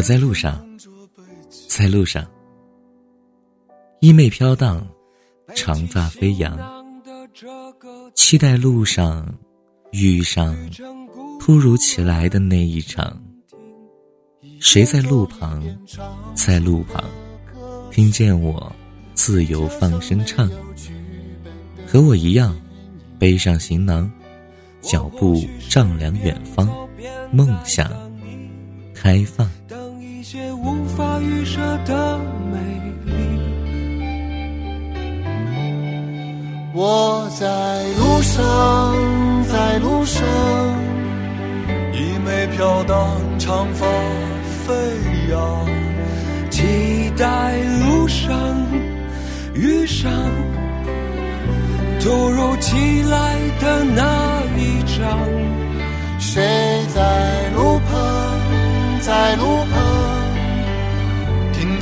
我在路上，在路上，衣袂飘荡，长发飞扬，期待路上遇上突如其来的那一场。谁在路旁，在路旁，听见我自由放声唱？和我一样，背上行囊，脚步丈量远方，梦想开放。一些无法预设的美丽。我在路上，在路上，衣袂飘荡，长发飞扬，期待路上遇上突如其来的那一场。谁在路旁，在路旁，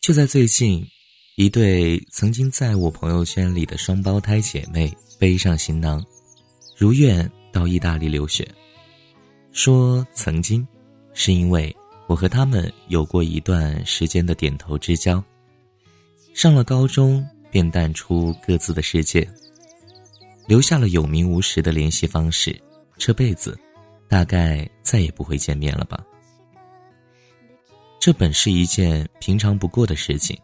就在最近，一对曾经在我朋友圈里的双胞胎姐妹背上行囊，如愿到意大利留学。说曾经，是因为我和他们有过一段时间的点头之交。上了高中，便淡出各自的世界，留下了有名无实的联系方式。这辈子，大概再也不会见面了吧。这本是一件平常不过的事情，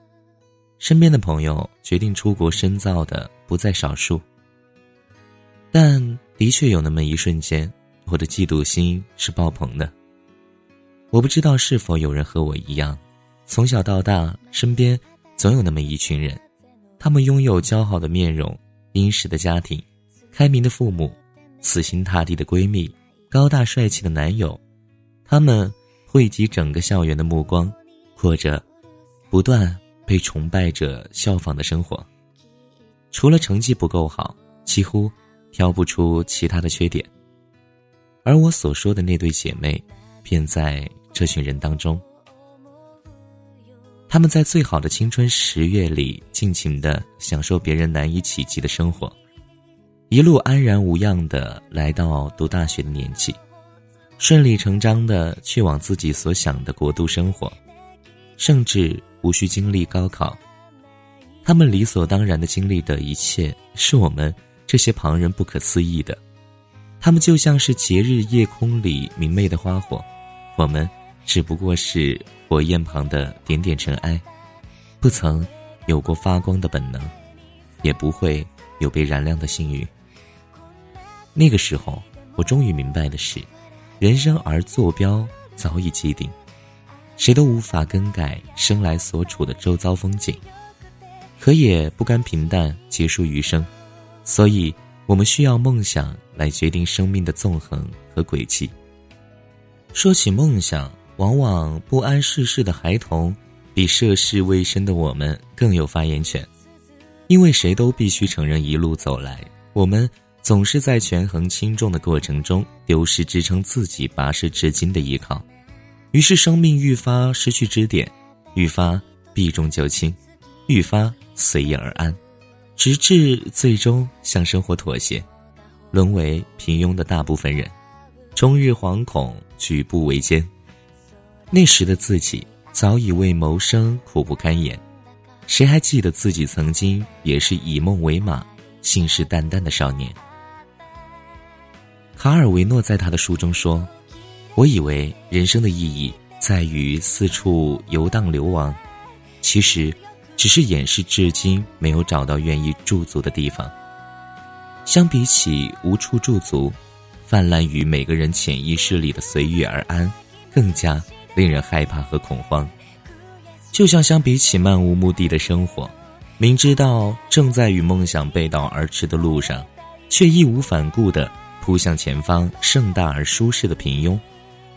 身边的朋友决定出国深造的不在少数。但的确有那么一瞬间，我的嫉妒心是爆棚的。我不知道是否有人和我一样，从小到大身边总有那么一群人，他们拥有姣好的面容、殷实的家庭、开明的父母、死心塌地的闺蜜、高大帅气的男友，他们。汇集整个校园的目光，过着不断被崇拜者效仿的生活。除了成绩不够好，几乎挑不出其他的缺点。而我所说的那对姐妹，便在这群人当中。他们在最好的青春十月里，尽情的享受别人难以企及的生活，一路安然无恙的来到读大学的年纪。顺理成章的去往自己所想的国度生活，甚至无需经历高考。他们理所当然的经历的一切，是我们这些旁人不可思议的。他们就像是节日夜空里明媚的花火，我们只不过是火焰旁的点点尘埃，不曾有过发光的本能，也不会有被燃亮的幸运。那个时候，我终于明白的是。人生而坐标早已既定，谁都无法更改生来所处的周遭风景，可也不甘平淡结束余生，所以我们需要梦想来决定生命的纵横和轨迹。说起梦想，往往不谙世事的孩童，比涉世未深的我们更有发言权，因为谁都必须承认，一路走来，我们。总是在权衡轻重的过程中，丢失支撑自己跋涉至今的依靠，于是生命愈发失去支点，愈发避重就轻，愈发随遇而安，直至最终向生活妥协，沦为平庸的大部分人，终日惶恐，举步维艰。那时的自己早已为谋生苦不堪言，谁还记得自己曾经也是以梦为马、信誓旦旦的少年？卡尔维诺在他的书中说：“我以为人生的意义在于四处游荡流亡，其实，只是掩饰至今没有找到愿意驻足的地方。相比起无处驻足，泛滥于每个人潜意识里的随遇而安，更加令人害怕和恐慌。就像相比起漫无目的的生活，明知道正在与梦想背道而驰的路上，却义无反顾的扑向前方盛大而舒适的平庸，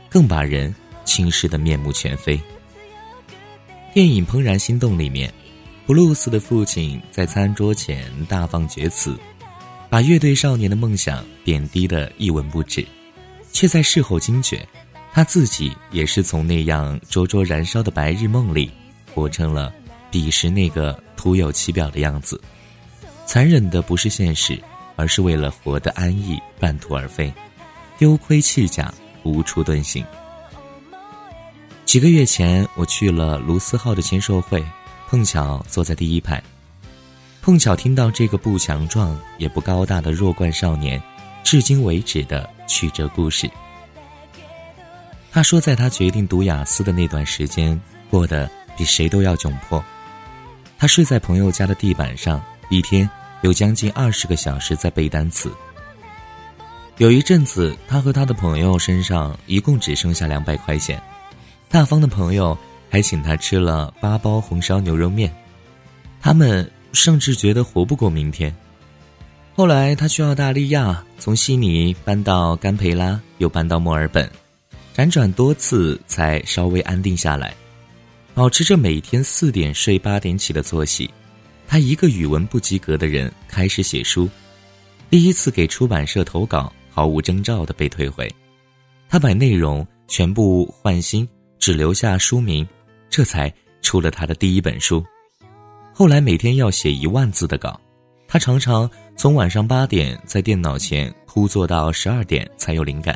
更把人轻视的面目全非。电影《怦然心动》里面，布鲁斯的父亲在餐桌前大放厥词，把乐队少年的梦想贬低的一文不值，却在事后惊觉，他自己也是从那样灼灼燃烧的白日梦里，活成了彼时那个徒有其表的样子。残忍的不是现实，而是为了活得安逸，半途而废，丢盔弃甲，无处遁形。几个月前，我去了卢思浩的签售会，碰巧坐在第一排。碰巧听到这个不强壮也不高大的弱冠少年，至今为止的曲折故事。他说，在他决定读雅思的那段时间，过得比谁都要窘迫。他睡在朋友家的地板上，一天有将近二十个小时在背单词。有一阵子，他和他的朋友身上一共只剩下两百块钱。大方的朋友还请他吃了八包红烧牛肉面，他们甚至觉得活不过明天。后来他去澳大利亚，从悉尼搬到甘培拉，又搬到墨尔本，辗转多次才稍微安定下来，保持着每天四点睡八点起的作息。他一个语文不及格的人开始写书，第一次给出版社投稿，毫无征兆的被退回，他把内容全部换新。只留下书名，这才出了他的第一本书。后来每天要写一万字的稿，他常常从晚上八点在电脑前枯坐到十二点才有灵感，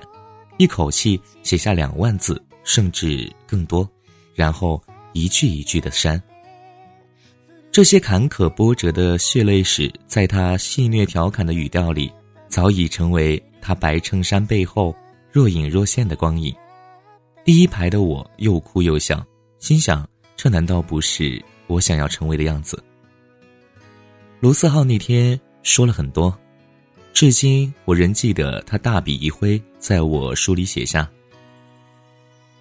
一口气写下两万字甚至更多，然后一句一句的删。这些坎坷波折的血泪史，在他戏谑调侃的语调里，早已成为他白衬衫背后若隐若现的光影。第一排的我又哭又笑，心想：这难道不是我想要成为的样子？卢思浩那天说了很多，至今我仍记得他大笔一挥，在我书里写下：“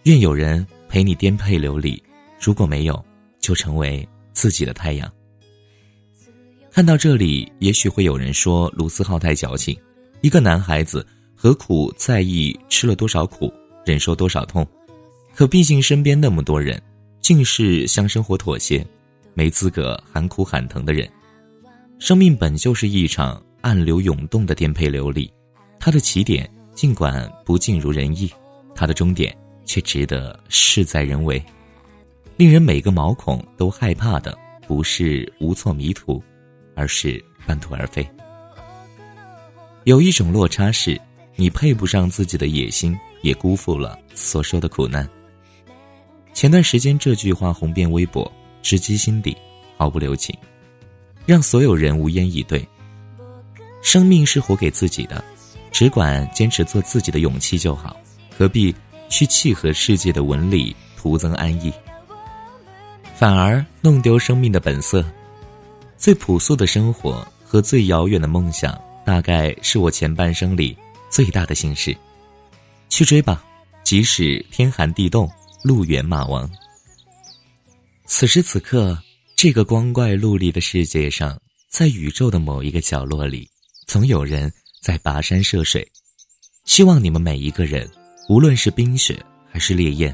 愿有人陪你颠沛流离，如果没有，就成为自己的太阳。”看到这里，也许会有人说卢思浩太矫情，一个男孩子何苦在意吃了多少苦？忍受多少痛，可毕竟身边那么多人，尽是向生活妥协，没资格喊苦喊疼的人。生命本就是一场暗流涌动的颠沛流离，它的起点尽管不尽如人意，它的终点却值得事在人为。令人每个毛孔都害怕的，不是无措迷途，而是半途而废。有一种落差是，你配不上自己的野心。也辜负了所受的苦难。前段时间这句话红遍微博，直击心底，毫不留情，让所有人无言以对。生命是活给自己的，只管坚持做自己的勇气就好，何必去契合世界的纹理，徒增安逸，反而弄丢生命的本色。最朴素的生活和最遥远的梦想，大概是我前半生里最大的心事。去追吧，即使天寒地冻，路远马亡。此时此刻，这个光怪陆离的世界上，在宇宙的某一个角落里，总有人在跋山涉水。希望你们每一个人，无论是冰雪还是烈焰，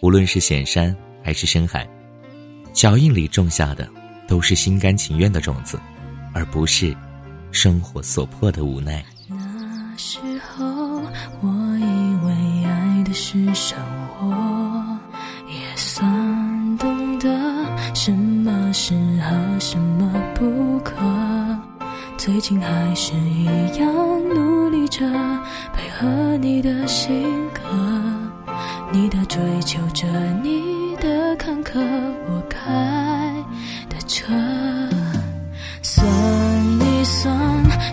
无论是险山还是深海，脚印里种下的，都是心甘情愿的种子，而不是生活所迫的无奈。那时候，我以为爱的。是生活，也算懂得什么适合，什么不可。最近还是一样努力着，配合你的性格，你的追求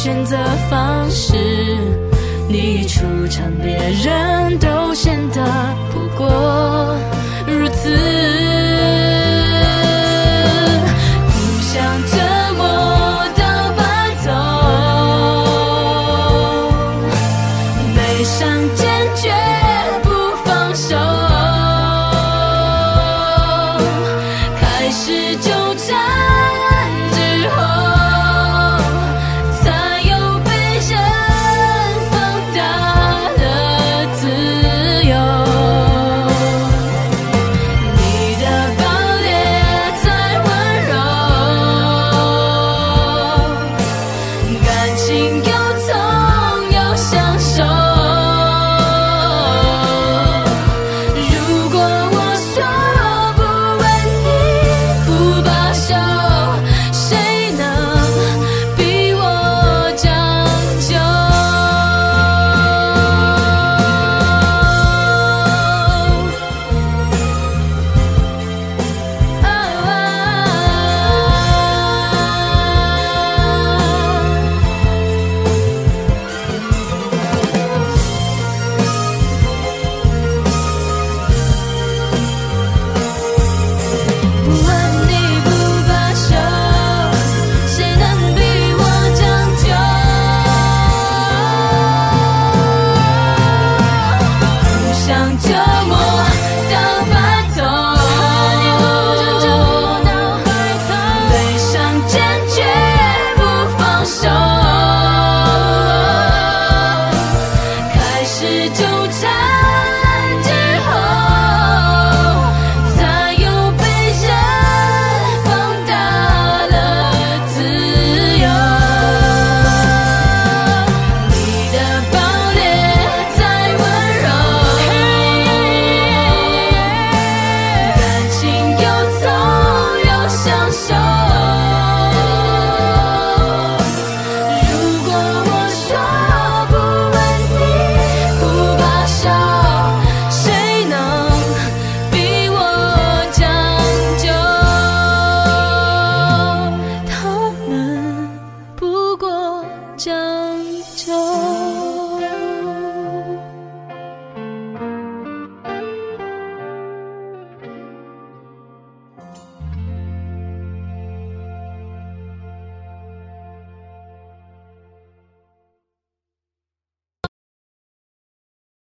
选择方式你一出场别人都显得不过。